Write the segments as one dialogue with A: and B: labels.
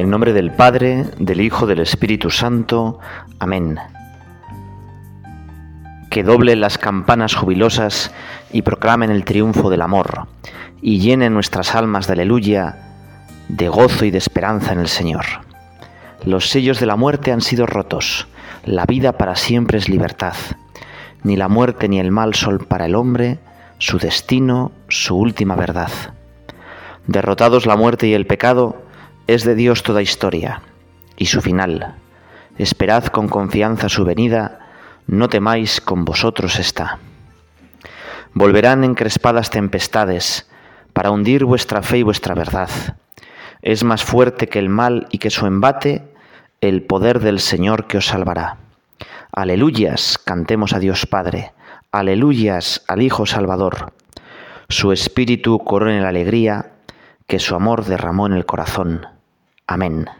A: En nombre del Padre, del Hijo, del Espíritu Santo. Amén. Que doblen las campanas jubilosas y proclamen el triunfo del amor, y llenen nuestras almas de aleluya, de gozo y de esperanza en el Señor. Los sellos de la muerte han sido rotos, la vida para siempre es libertad. Ni la muerte ni el mal son para el hombre, su destino, su última verdad. Derrotados la muerte y el pecado, es de Dios toda historia y su final. Esperad con confianza su venida, no temáis, con vosotros está. Volverán encrespadas tempestades para hundir vuestra fe y vuestra verdad. Es más fuerte que el mal y que su embate el poder del Señor que os salvará. Aleluyas, cantemos a Dios Padre. Aleluyas al Hijo Salvador. Su espíritu corone la alegría que su amor derramó en el corazón. Amén.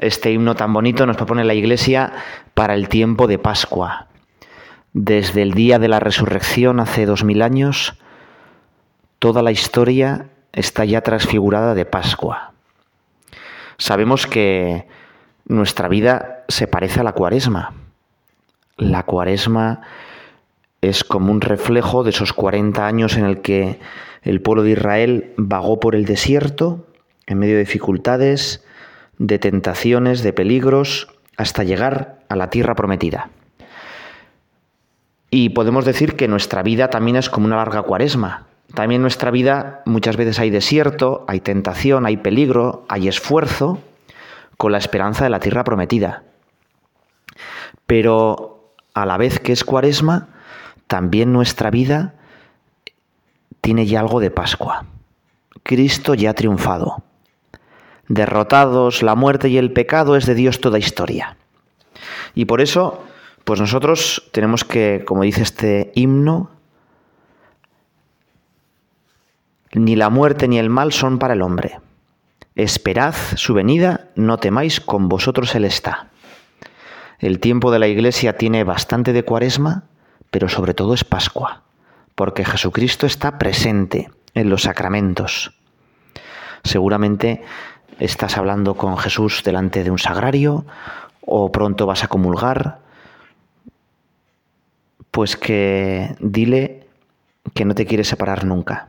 A: Este himno tan bonito nos propone la Iglesia para el tiempo de Pascua. Desde el día de la resurrección hace dos mil años, toda la historia está ya transfigurada de Pascua. Sabemos que nuestra vida se parece a la cuaresma. La cuaresma es como un reflejo de esos 40 años en el que el pueblo de Israel vagó por el desierto en medio de dificultades, de tentaciones, de peligros, hasta llegar a la tierra prometida. Y podemos decir que nuestra vida también es como una larga cuaresma. También nuestra vida muchas veces hay desierto, hay tentación, hay peligro, hay esfuerzo, con la esperanza de la tierra prometida. Pero a la vez que es cuaresma, también nuestra vida tiene ya algo de Pascua. Cristo ya ha triunfado derrotados la muerte y el pecado, es de Dios toda historia. Y por eso, pues nosotros tenemos que, como dice este himno, ni la muerte ni el mal son para el hombre. Esperad su venida, no temáis, con vosotros Él está. El tiempo de la iglesia tiene bastante de cuaresma, pero sobre todo es Pascua, porque Jesucristo está presente en los sacramentos. Seguramente estás hablando con Jesús delante de un sagrario o pronto vas a comulgar, pues que dile que no te quieres separar nunca.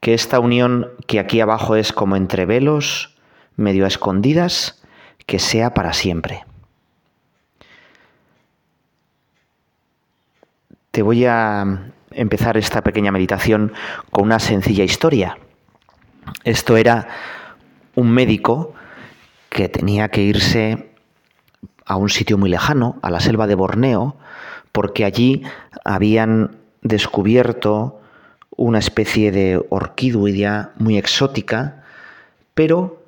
A: Que esta unión que aquí abajo es como entre velos, medio a escondidas, que sea para siempre. Te voy a empezar esta pequeña meditación con una sencilla historia. Esto era un médico que tenía que irse a un sitio muy lejano, a la selva de Borneo, porque allí habían descubierto una especie de orquídea muy exótica, pero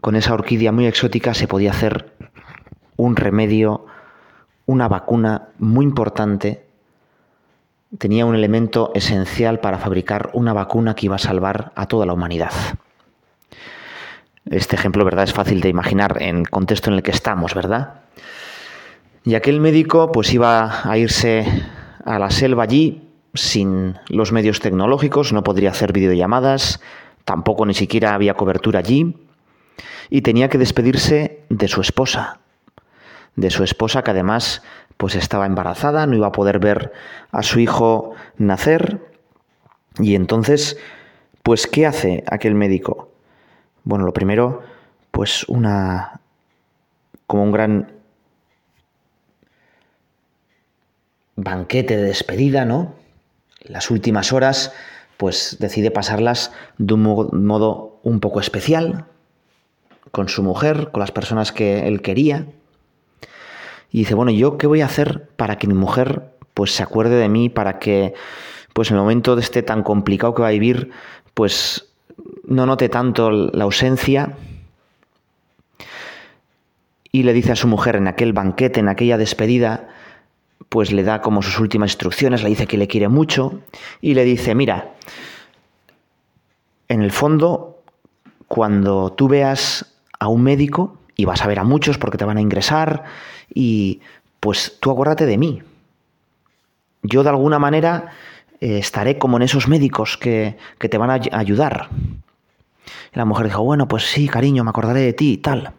A: con esa orquídea muy exótica se podía hacer un remedio, una vacuna muy importante tenía un elemento esencial para fabricar una vacuna que iba a salvar a toda la humanidad. Este ejemplo, ¿verdad? Es fácil de imaginar en el contexto en el que estamos, ¿verdad? Y aquel médico pues iba a irse a la selva allí sin los medios tecnológicos, no podría hacer videollamadas, tampoco ni siquiera había cobertura allí, y tenía que despedirse de su esposa, de su esposa que además pues estaba embarazada, no iba a poder ver a su hijo nacer, y entonces, pues ¿qué hace aquel médico? Bueno, lo primero, pues una. como un gran banquete de despedida, ¿no? Las últimas horas, pues decide pasarlas de un modo un poco especial, con su mujer, con las personas que él quería. Y dice, bueno, ¿yo qué voy a hacer para que mi mujer pues se acuerde de mí, para que pues en el momento de este tan complicado que va a vivir, pues no note tanto la ausencia y le dice a su mujer en aquel banquete, en aquella despedida, pues le da como sus últimas instrucciones, le dice que le quiere mucho y le dice, mira, en el fondo, cuando tú veas a un médico, y vas a ver a muchos porque te van a ingresar, y pues tú acuérdate de mí. Yo de alguna manera eh, estaré como en esos médicos que, que te van a ayudar. Y la mujer dijo, bueno, pues sí, cariño, me acordaré de ti y tal.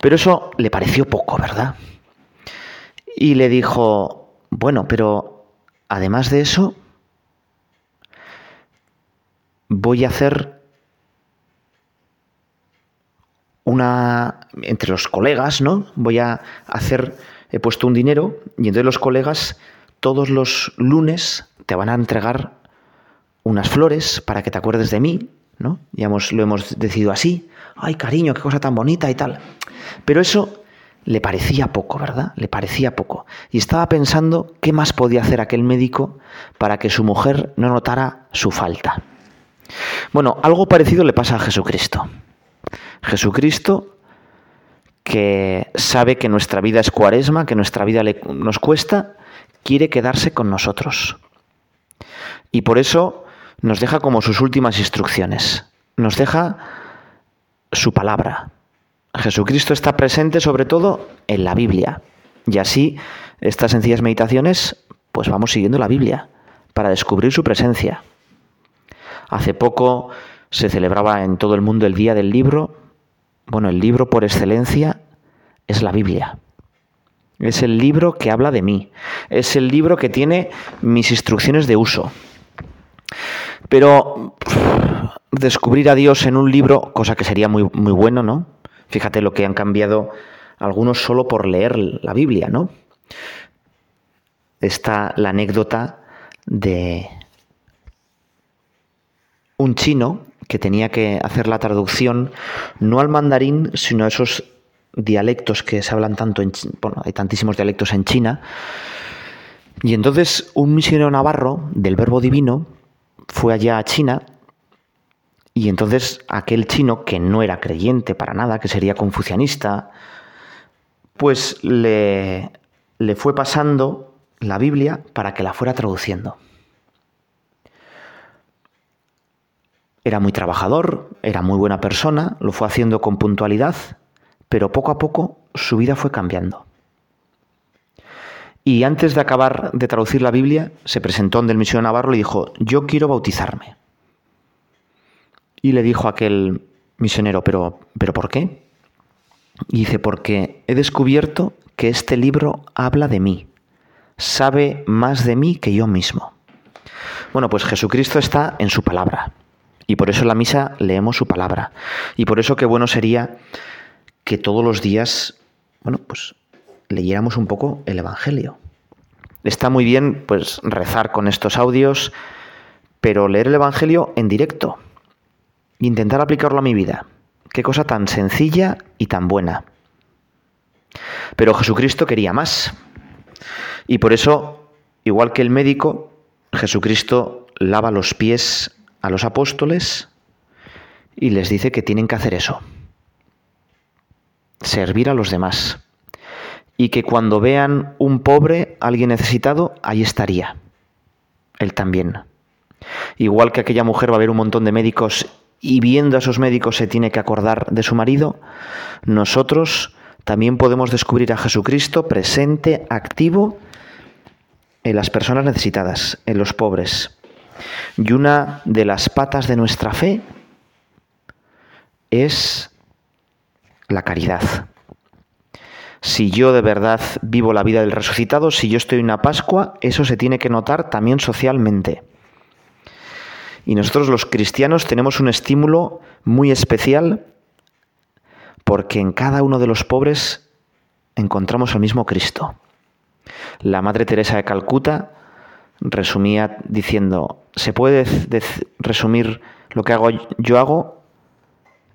A: Pero eso le pareció poco, ¿verdad? Y le dijo, bueno, pero además de eso, voy a hacer una entre los colegas, ¿no? Voy a hacer he puesto un dinero y entonces los colegas todos los lunes te van a entregar unas flores para que te acuerdes de mí, ¿no? Ya lo hemos decidido así. Ay, cariño, qué cosa tan bonita y tal. Pero eso le parecía poco, ¿verdad? Le parecía poco. Y estaba pensando qué más podía hacer aquel médico para que su mujer no notara su falta. Bueno, algo parecido le pasa a Jesucristo. Jesucristo, que sabe que nuestra vida es cuaresma, que nuestra vida nos cuesta, quiere quedarse con nosotros. Y por eso nos deja como sus últimas instrucciones. Nos deja su palabra. Jesucristo está presente sobre todo en la Biblia. Y así, estas sencillas meditaciones, pues vamos siguiendo la Biblia para descubrir su presencia. Hace poco se celebraba en todo el mundo el Día del Libro. Bueno, el libro por excelencia es la Biblia. Es el libro que habla de mí. Es el libro que tiene mis instrucciones de uso. Pero descubrir a Dios en un libro, cosa que sería muy, muy bueno, ¿no? Fíjate lo que han cambiado algunos solo por leer la Biblia, ¿no? Está la anécdota de un chino que tenía que hacer la traducción no al mandarín, sino a esos dialectos que se hablan tanto en bueno, hay tantísimos dialectos en China. Y entonces un misionero navarro del Verbo Divino fue allá a China y entonces aquel chino que no era creyente para nada, que sería confucianista, pues le, le fue pasando la Biblia para que la fuera traduciendo. Era muy trabajador, era muy buena persona, lo fue haciendo con puntualidad, pero poco a poco su vida fue cambiando. Y antes de acabar de traducir la Biblia, se presentó ante el misionero Navarro y le dijo, yo quiero bautizarme. Y le dijo aquel misionero, pero, pero ¿por qué? Y dice, porque he descubierto que este libro habla de mí, sabe más de mí que yo mismo. Bueno, pues Jesucristo está en su palabra. Y por eso en la misa leemos su palabra. Y por eso qué bueno sería que todos los días, bueno, pues leyéramos un poco el Evangelio. Está muy bien, pues, rezar con estos audios, pero leer el Evangelio en directo. Intentar aplicarlo a mi vida. Qué cosa tan sencilla y tan buena. Pero Jesucristo quería más. Y por eso, igual que el médico, Jesucristo lava los pies a los apóstoles y les dice que tienen que hacer eso, servir a los demás. Y que cuando vean un pobre, alguien necesitado, ahí estaría. Él también. Igual que aquella mujer va a ver un montón de médicos y viendo a esos médicos se tiene que acordar de su marido, nosotros también podemos descubrir a Jesucristo presente, activo en las personas necesitadas, en los pobres. Y una de las patas de nuestra fe es la caridad. Si yo de verdad vivo la vida del resucitado, si yo estoy en una Pascua, eso se tiene que notar también socialmente. Y nosotros los cristianos tenemos un estímulo muy especial porque en cada uno de los pobres encontramos al mismo Cristo. La Madre Teresa de Calcuta resumía diciendo, se puede resumir lo que hago, yo hago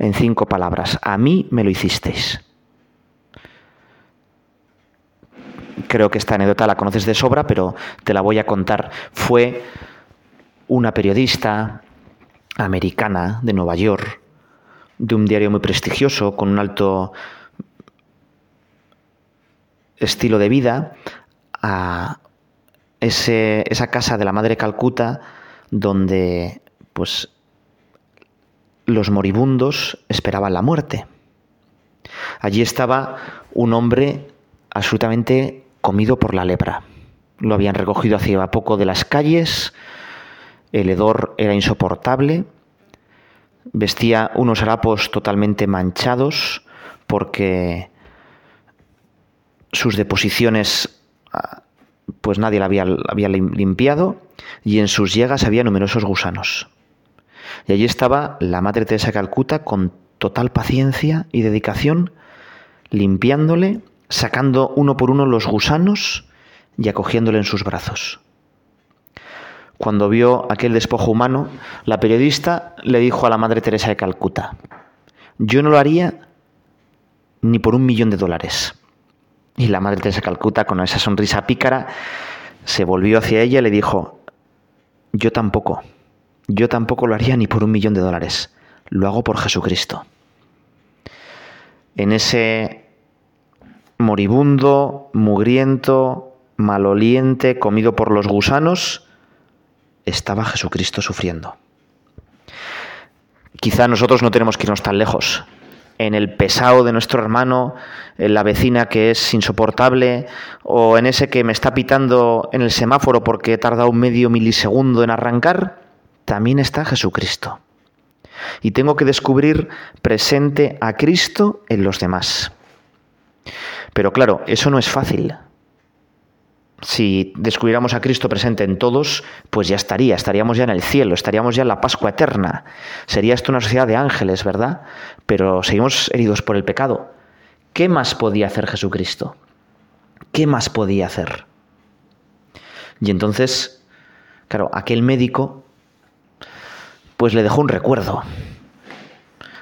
A: en cinco palabras. A mí me lo hicisteis. Creo que esta anécdota la conoces de sobra, pero te la voy a contar. Fue una periodista americana de Nueva York, de un diario muy prestigioso, con un alto estilo de vida, a esa casa de la Madre Calcuta donde pues los moribundos esperaban la muerte. Allí estaba un hombre absolutamente comido por la lepra. Lo habían recogido hacía poco de las calles, el hedor era insoportable, vestía unos harapos totalmente manchados porque sus deposiciones ah, pues nadie la había, había limpiado y en sus llegas había numerosos gusanos. Y allí estaba la Madre Teresa de Calcuta con total paciencia y dedicación, limpiándole, sacando uno por uno los gusanos y acogiéndole en sus brazos. Cuando vio aquel despojo humano, la periodista le dijo a la Madre Teresa de Calcuta, yo no lo haría ni por un millón de dólares. Y la Madre Teresa de Calcuta, con esa sonrisa pícara, se volvió hacia ella y le dijo, yo tampoco, yo tampoco lo haría ni por un millón de dólares, lo hago por Jesucristo. En ese moribundo, mugriento, maloliente, comido por los gusanos, estaba Jesucristo sufriendo. Quizá nosotros no tenemos que irnos tan lejos. En el pesado de nuestro hermano, en la vecina que es insoportable, o en ese que me está pitando en el semáforo porque he tardado un medio milisegundo en arrancar, también está Jesucristo. Y tengo que descubrir presente a Cristo en los demás. Pero claro, eso no es fácil si descubriéramos a Cristo presente en todos, pues ya estaría, estaríamos ya en el cielo, estaríamos ya en la Pascua eterna. Sería esto una sociedad de ángeles, ¿verdad? Pero seguimos heridos por el pecado. ¿Qué más podía hacer Jesucristo? ¿Qué más podía hacer? Y entonces, claro, aquel médico, pues le dejó un recuerdo.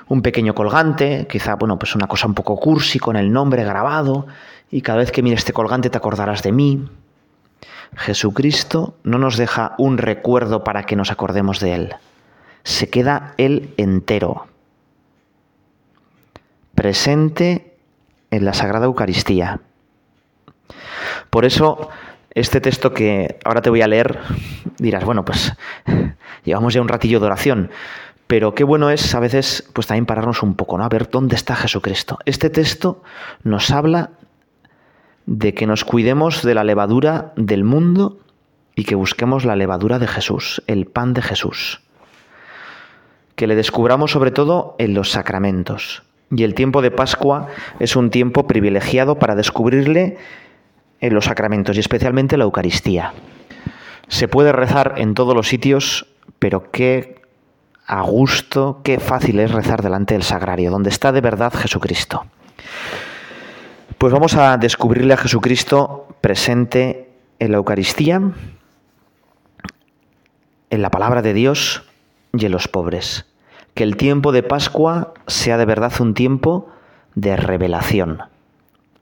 A: Un pequeño colgante, quizá, bueno, pues una cosa un poco cursi con el nombre grabado, y cada vez que mire este colgante te acordarás de mí. Jesucristo no nos deja un recuerdo para que nos acordemos de Él. Se queda Él entero, presente en la Sagrada Eucaristía. Por eso, este texto que ahora te voy a leer, dirás, bueno, pues llevamos ya un ratillo de oración, pero qué bueno es a veces pues también pararnos un poco, ¿no? A ver dónde está Jesucristo. Este texto nos habla de que nos cuidemos de la levadura del mundo y que busquemos la levadura de Jesús, el pan de Jesús. Que le descubramos sobre todo en los sacramentos. Y el tiempo de Pascua es un tiempo privilegiado para descubrirle en los sacramentos y especialmente la Eucaristía. Se puede rezar en todos los sitios, pero qué a gusto, qué fácil es rezar delante del sagrario, donde está de verdad Jesucristo. Pues vamos a descubrirle a Jesucristo presente en la Eucaristía, en la palabra de Dios y en los pobres. Que el tiempo de Pascua sea de verdad un tiempo de revelación,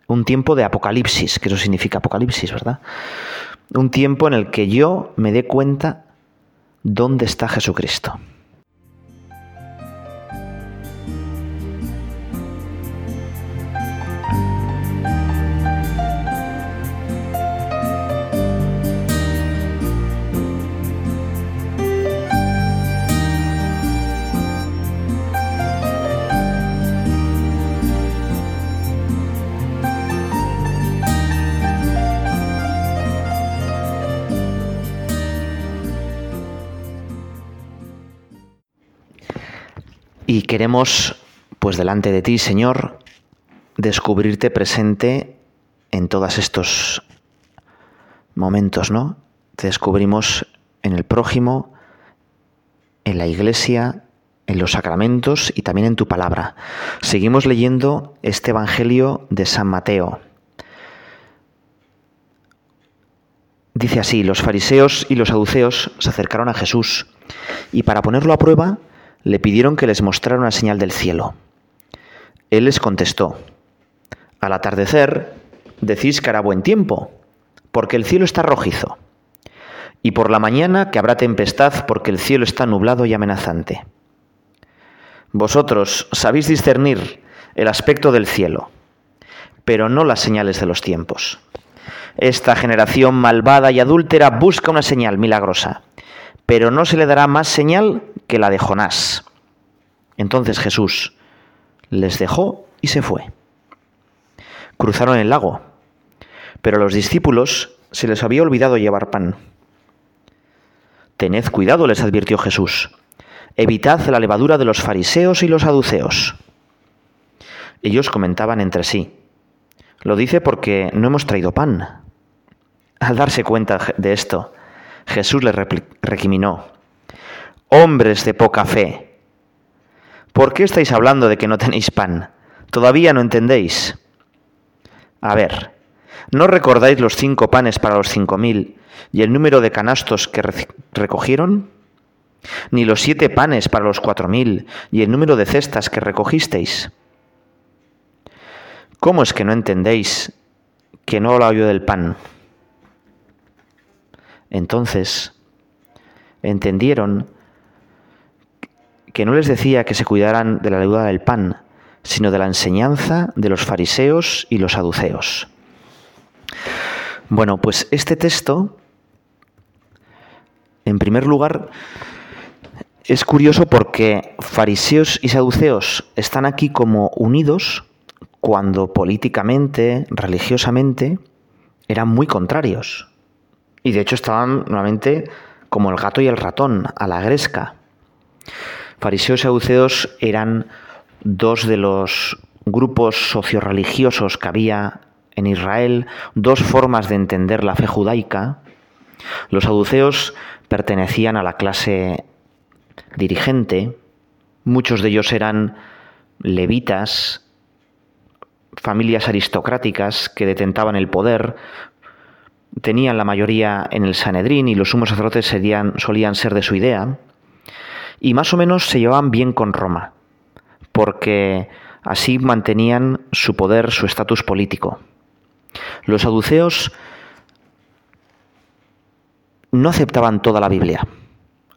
A: un tiempo de apocalipsis, que eso significa apocalipsis, ¿verdad? Un tiempo en el que yo me dé cuenta dónde está Jesucristo. Queremos, pues delante de ti, Señor, descubrirte presente en todos estos momentos, ¿no? Te descubrimos en el prójimo, en la iglesia, en los sacramentos y también en tu palabra. Seguimos leyendo este Evangelio de San Mateo. Dice así, los fariseos y los saduceos se acercaron a Jesús y para ponerlo a prueba le pidieron que les mostrara una señal del cielo. Él les contestó, al atardecer decís que hará buen tiempo, porque el cielo está rojizo, y por la mañana que habrá tempestad porque el cielo está nublado y amenazante. Vosotros sabéis discernir el aspecto del cielo, pero no las señales de los tiempos. Esta generación malvada y adúltera busca una señal milagrosa, pero no se le dará más señal que la de Jonás. Entonces Jesús les dejó y se fue. Cruzaron el lago, pero a los discípulos se les había olvidado llevar pan. Tened cuidado, les advirtió Jesús. evitad la levadura de los fariseos y los saduceos. Ellos comentaban entre sí, lo dice porque no hemos traído pan. Al darse cuenta de esto, Jesús les recriminó, hombres de poca fe, ¿por qué estáis hablando de que no tenéis pan? ¿Todavía no entendéis? A ver, ¿no recordáis los cinco panes para los cinco mil y el número de canastos que recogieron? Ni los siete panes para los cuatro mil y el número de cestas que recogisteis. ¿Cómo es que no entendéis que no hablo yo del pan? Entonces entendieron que no les decía que se cuidaran de la deuda del pan, sino de la enseñanza de los fariseos y los saduceos. Bueno, pues este texto, en primer lugar, es curioso porque fariseos y saduceos están aquí como unidos cuando políticamente, religiosamente, eran muy contrarios. Y de hecho estaban nuevamente como el gato y el ratón, a la gresca. Fariseos y saduceos eran dos de los grupos socioreligiosos que había en Israel, dos formas de entender la fe judaica. Los saduceos pertenecían a la clase dirigente, muchos de ellos eran levitas, familias aristocráticas que detentaban el poder, tenían la mayoría en el Sanedrín y los sumos sacerdotes solían ser de su idea, y más o menos se llevaban bien con Roma, porque así mantenían su poder, su estatus político. Los saduceos no aceptaban toda la Biblia,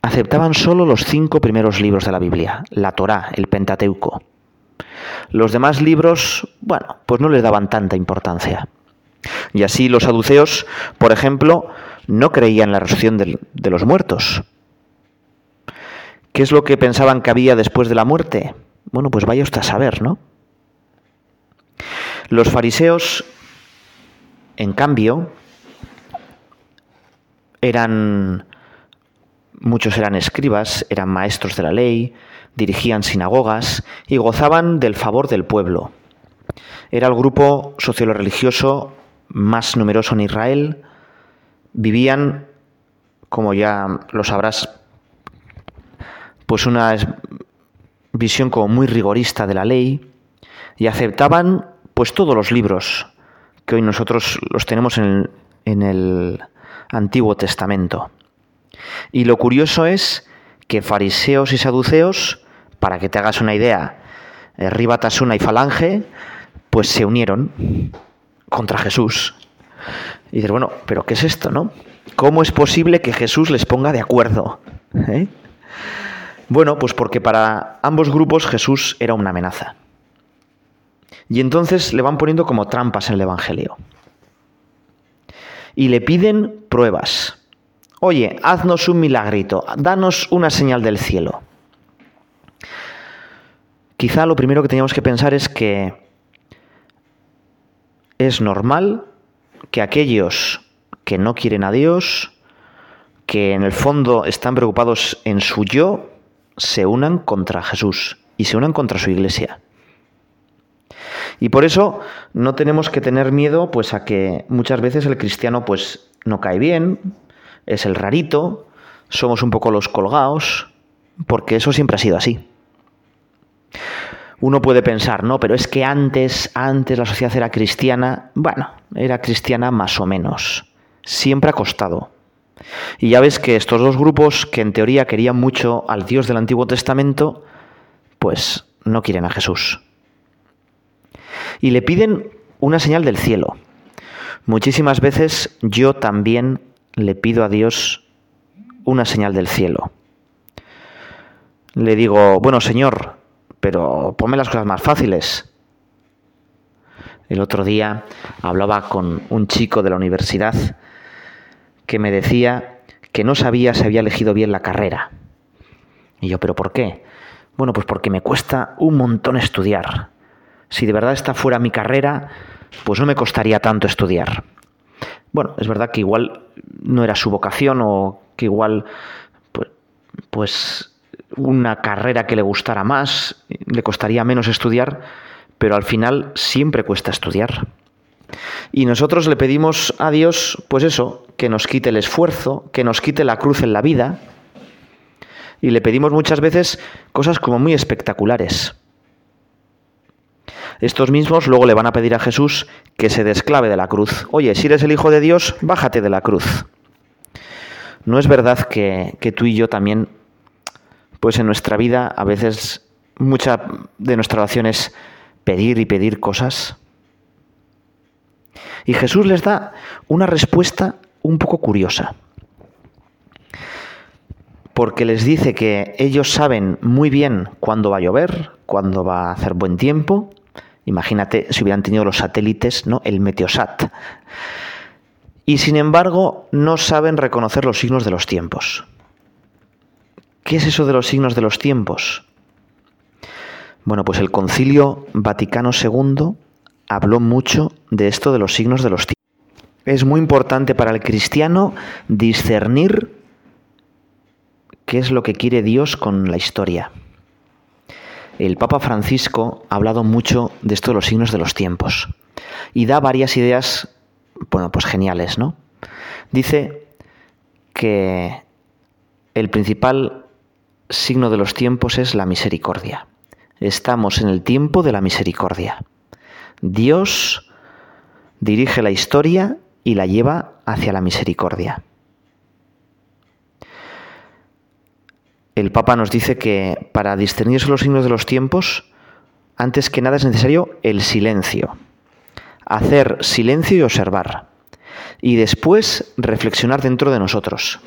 A: aceptaban solo los cinco primeros libros de la Biblia, la Torá, el Pentateuco. Los demás libros, bueno, pues no les daban tanta importancia. Y así los saduceos, por ejemplo, no creían en la resurrección de, los muertos. ¿Qué es lo que pensaban que había después de la muerte? Bueno, pues vaya usted a saber, ¿no? Los fariseos, en cambio, eran muchos eran escribas, eran maestros de la ley, dirigían sinagogas y gozaban del favor del pueblo. Era el grupo socioreligioso más numeroso en Israel, vivían, como ya lo sabrás, pues una visión como muy rigorista de la ley y aceptaban pues todos los libros que hoy nosotros los tenemos en el, en el Antiguo Testamento. Y lo curioso es que fariseos y saduceos, para que te hagas una idea, eh, Ribatasuna y Falange, pues se unieron contra Jesús. Y dices, bueno, pero ¿qué es esto, no? ¿Cómo es posible que Jesús les ponga de acuerdo? ¿Eh? Bueno, pues porque para ambos grupos Jesús era una amenaza. Y entonces le van poniendo como trampas en el Evangelio. Y le piden pruebas. Oye, haznos un milagrito, danos una señal del cielo. Quizá lo primero que teníamos que pensar es que es normal que aquellos que no quieren a Dios, que en el fondo están preocupados en su yo, se unan contra Jesús y se unan contra su iglesia. Y por eso no tenemos que tener miedo pues a que muchas veces el cristiano pues no cae bien, es el rarito, somos un poco los colgados, porque eso siempre ha sido así uno puede pensar, no, pero es que antes, antes la sociedad era cristiana, bueno, era cristiana más o menos. Siempre ha costado. Y ya ves que estos dos grupos que en teoría querían mucho al Dios del Antiguo Testamento, pues no quieren a Jesús. Y le piden una señal del cielo. Muchísimas veces yo también le pido a Dios una señal del cielo. Le digo, bueno Señor, pero ponme las cosas más fáciles. El otro día hablaba con un chico de la universidad que me decía que no sabía si había elegido bien la carrera. Y yo, ¿pero por qué? Bueno, pues porque me cuesta un montón estudiar. Si de verdad esta fuera mi carrera, pues no me costaría tanto estudiar. Bueno, es verdad que igual no era su vocación o que igual pues, pues una carrera que le gustara más, le costaría menos estudiar, pero al final siempre cuesta estudiar. Y nosotros le pedimos a Dios, pues eso, que nos quite el esfuerzo, que nos quite la cruz en la vida. Y le pedimos muchas veces cosas como muy espectaculares. Estos mismos luego le van a pedir a Jesús que se desclave de la cruz. Oye, si eres el Hijo de Dios, bájate de la cruz. ¿No es verdad que, tú y yo también, pues en nuestra vida, a veces mucha de nuestra oración es pedir y pedir cosas? Y Jesús les da una respuesta un poco curiosa. Porque les dice que ellos saben muy bien cuándo va a llover, cuándo va a hacer buen tiempo. Imagínate si hubieran tenido los satélites, ¿no? El Meteosat. Y sin embargo, no saben reconocer los signos de los tiempos. ¿Qué es eso de los signos de los tiempos? Bueno, pues el Concilio Vaticano II habló mucho de esto de los signos de los tiempos. Es muy importante para el cristiano discernir qué es lo que quiere Dios con la historia. El Papa Francisco ha hablado mucho de esto de los signos de los tiempos y da varias ideas, bueno, pues geniales, ¿no? Dice que el principal signo de los tiempos es la misericordia. Estamos en el tiempo de la misericordia. Dios dirige la historia y la lleva hacia la misericordia. El Papa nos dice que para discernir los signos de los tiempos, antes que nada es necesario el silencio. Hacer silencio y observar. Y después reflexionar dentro de nosotros.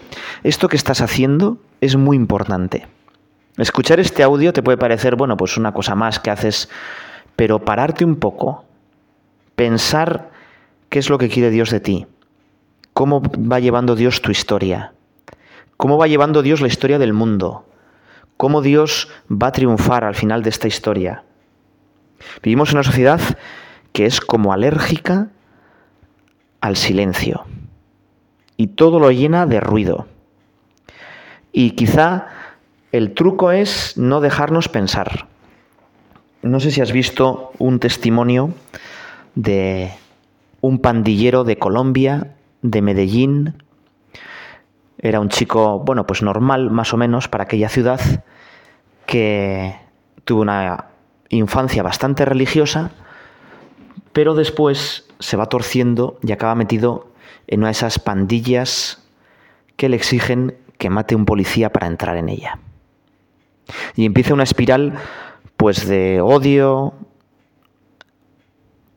A: Esto que estás haciendo es muy importante. Escuchar este audio te puede parecer, bueno, pues una cosa más que haces pero pararte un poco, pensar qué es lo que quiere Dios de ti, cómo va llevando Dios tu historia, cómo va llevando Dios la historia del mundo, cómo Dios va a triunfar al final de esta historia. Vivimos en una sociedad que es como alérgica al silencio y todo lo llena de ruido. Y quizá el truco es no dejarnos pensar. No sé si has visto un testimonio de un pandillero de Colombia, de Medellín. Era un chico, bueno, pues normal más o menos para aquella ciudad, que tuvo una infancia bastante religiosa, pero después se va torciendo y acaba metido en una de esas pandillas que le exigen que mate un policía para entrar en ella. Y empieza una espiral pues de odio,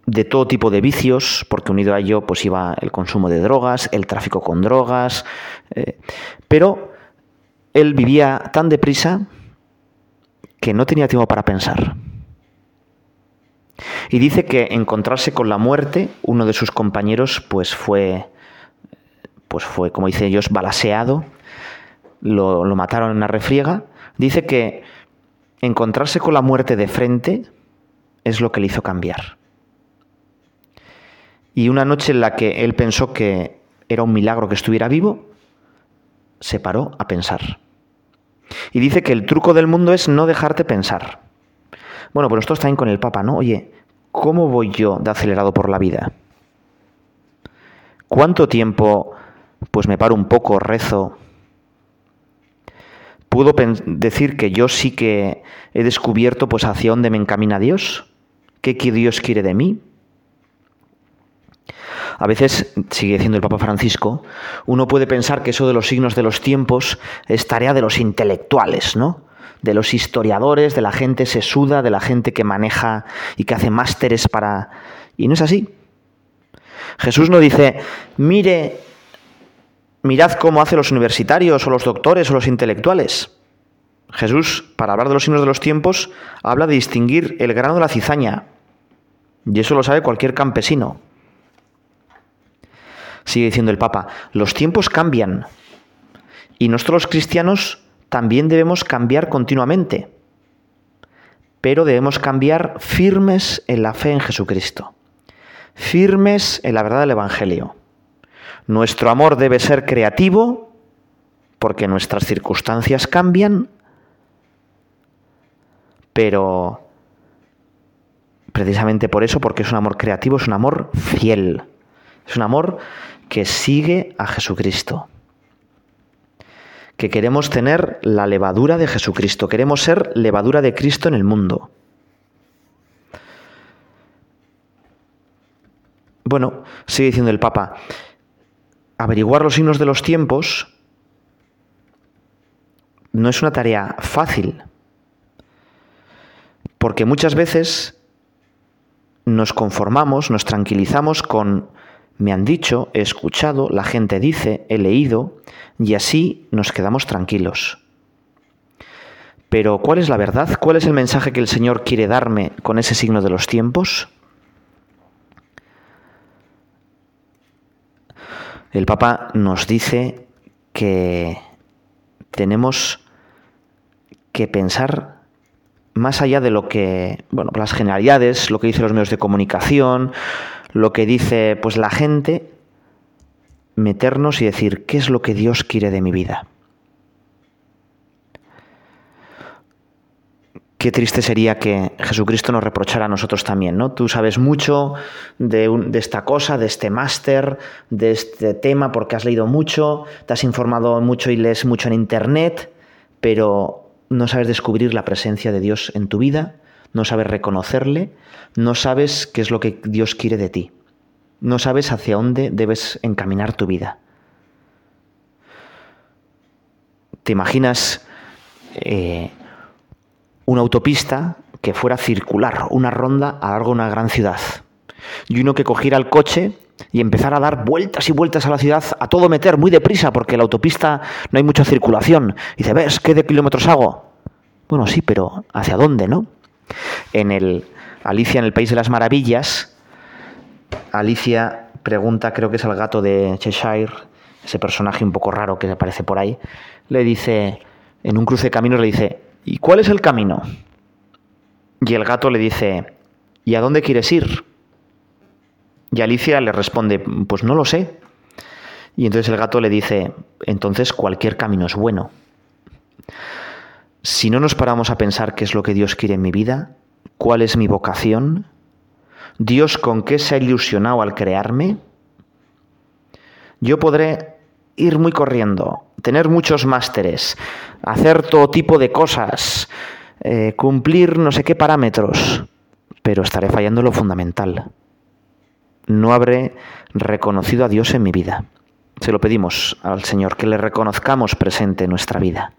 A: de todo tipo de vicios, porque unido a ello pues iba el consumo de drogas, el tráfico con drogas, eh, pero él vivía tan deprisa que no tenía tiempo para pensar. Y dice que encontrarse con la muerte, uno de sus compañeros pues fue, pues fue como dicen ellos, balaseado, lo, lo mataron en una refriega. Dice que encontrarse con la muerte de frente es lo que le hizo cambiar. Y una noche en la que él pensó que era un milagro que estuviera vivo, se paró a pensar. Y dice que el truco del mundo es no dejarte pensar. Bueno, pues esto está bien con el Papa, ¿no? Oye, ¿cómo voy yo de acelerado por la vida? ¿Cuánto tiempo pues me paro un poco, rezo, ¿Puedo decir que yo sí que he descubierto pues hacia dónde me encamina Dios? ¿Qué Dios quiere de mí? A veces, sigue diciendo el Papa Francisco, uno puede pensar que eso de los signos de los tiempos es tarea de los intelectuales, ¿no? De los historiadores, de la gente sesuda, de la gente que maneja y que hace másteres para... Y no es así. Jesús no dice, mire Mirad cómo hacen los universitarios o los doctores o los intelectuales. Jesús, para hablar de los signos de los tiempos, habla de distinguir el grano de la cizaña. Y eso lo sabe cualquier campesino. Sigue diciendo el Papa, los tiempos cambian. Y nosotros los cristianos también debemos cambiar continuamente. Pero debemos cambiar firmes en la fe en Jesucristo. Firmes en la verdad del Evangelio. Nuestro amor debe ser creativo porque nuestras circunstancias cambian, pero precisamente por eso, porque es un amor creativo, es un amor fiel, es un amor que sigue a Jesucristo que queremos tener la levadura de Jesucristo, queremos ser levadura de Cristo en el mundo. Bueno, sigue diciendo el Papa, averiguar los signos de los tiempos no es una tarea fácil, porque muchas veces nos conformamos, nos tranquilizamos con me han dicho, he escuchado, la gente dice, he leído, y así nos quedamos tranquilos. Pero ¿cuál es la verdad? ¿Cuál es el mensaje que el Señor quiere darme con ese signo de los tiempos? El Papa nos dice que tenemos que pensar más allá de lo que, bueno, las generalidades, lo que dicen los medios de comunicación, lo que dice pues la gente, meternos y decir, ¿qué es lo que Dios quiere de mi vida? Qué triste sería que Jesucristo nos reprochara a nosotros también, ¿no? Tú sabes mucho de, de esta cosa, de este máster, de este tema, porque has leído mucho, te has informado mucho y lees mucho en Internet, pero no sabes descubrir la presencia de Dios en tu vida, no sabes reconocerle, no sabes qué es lo que Dios quiere de ti, no sabes hacia dónde debes encaminar tu vida. ¿Te imaginas eh, una autopista que fuera circular, una ronda a largo de una gran ciudad? Y uno que cogiera el coche y empezara a dar vueltas y vueltas a la ciudad a todo meter muy deprisa porque la autopista no hay mucha circulación. Y dice, ¿ves qué de kilómetros hago? Bueno, sí, pero ¿hacia dónde, no? En el Alicia en el País de las Maravillas, Alicia pregunta, creo que es al gato de Cheshire, ese personaje un poco raro que aparece por ahí, le dice, en un cruce de caminos le dice, ¿y cuál es el camino? Y el gato le dice, ¿y a dónde quieres ir? Y Alicia le responde, pues no lo sé. Y entonces el gato le dice, entonces cualquier camino es bueno. Si no nos paramos a pensar qué es lo que Dios quiere en mi vida, cuál es mi vocación, Dios con qué se ha ilusionado al crearme, yo podré ir muy corriendo, tener muchos másteres, hacer todo tipo de cosas, eh, cumplir no sé qué parámetros, pero estaré fallando lo fundamental. No habré reconocido a Dios en mi vida. Se lo pedimos al Señor, que le reconozcamos presente en nuestra vida.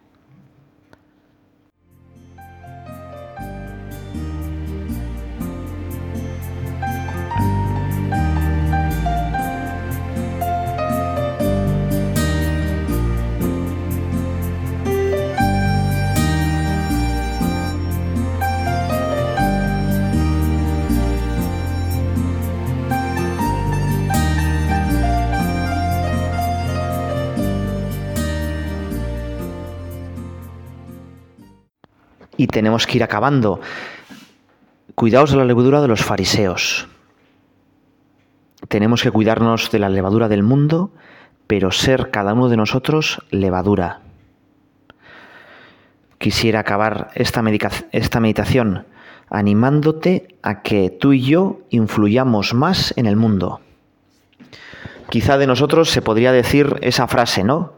A: Tenemos que ir acabando. Cuidaos de la levadura de los fariseos. Tenemos que cuidarnos de la levadura del mundo, pero ser cada uno de nosotros levadura. Quisiera acabar esta, meditación animándote a que tú y yo influyamos más en el mundo. Quizá de nosotros se podría decir esa frase, ¿no?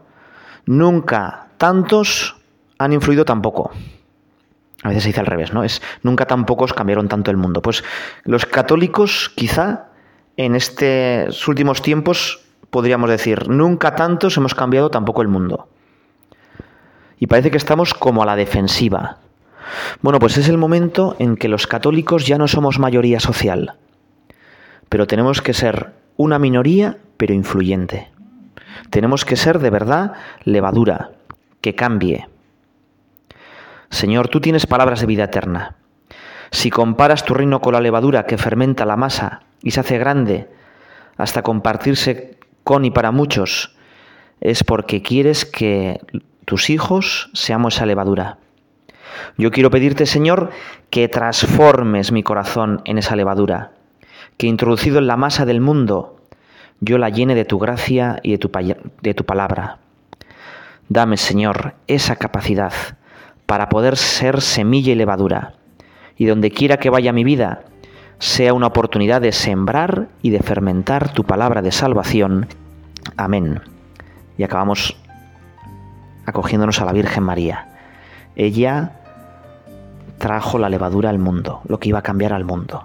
A: Nunca tantos han influido tampoco. A veces se dice al revés, ¿no? Es nunca tan pocos cambiaron tanto el mundo. Pues los católicos, quizá, en estos últimos tiempos, podríamos decir, nunca tantos hemos cambiado tampoco el mundo. Y parece que estamos como a la defensiva. Bueno, pues es el momento en que los católicos ya no somos mayoría social, pero tenemos que ser una minoría, pero influyente. Tenemos que ser de verdad levadura, que cambie, Señor, tú tienes palabras de vida eterna. Si comparas tu reino con la levadura que fermenta la masa y se hace grande hasta compartirse con y para muchos, es porque quieres que tus hijos seamos esa levadura. Yo quiero pedirte, Señor, que transformes mi corazón en esa levadura, que introducido en la masa del mundo, yo la llene de tu gracia y de tu, de tu palabra. Dame, Señor, esa capacidad para poder ser semilla y levadura, y donde quiera que vaya mi vida, sea una oportunidad de sembrar y de fermentar tu palabra de salvación. Amén. Y acabamos acogiéndonos a la Virgen María. Ella trajo la levadura al mundo, lo que iba a cambiar al mundo.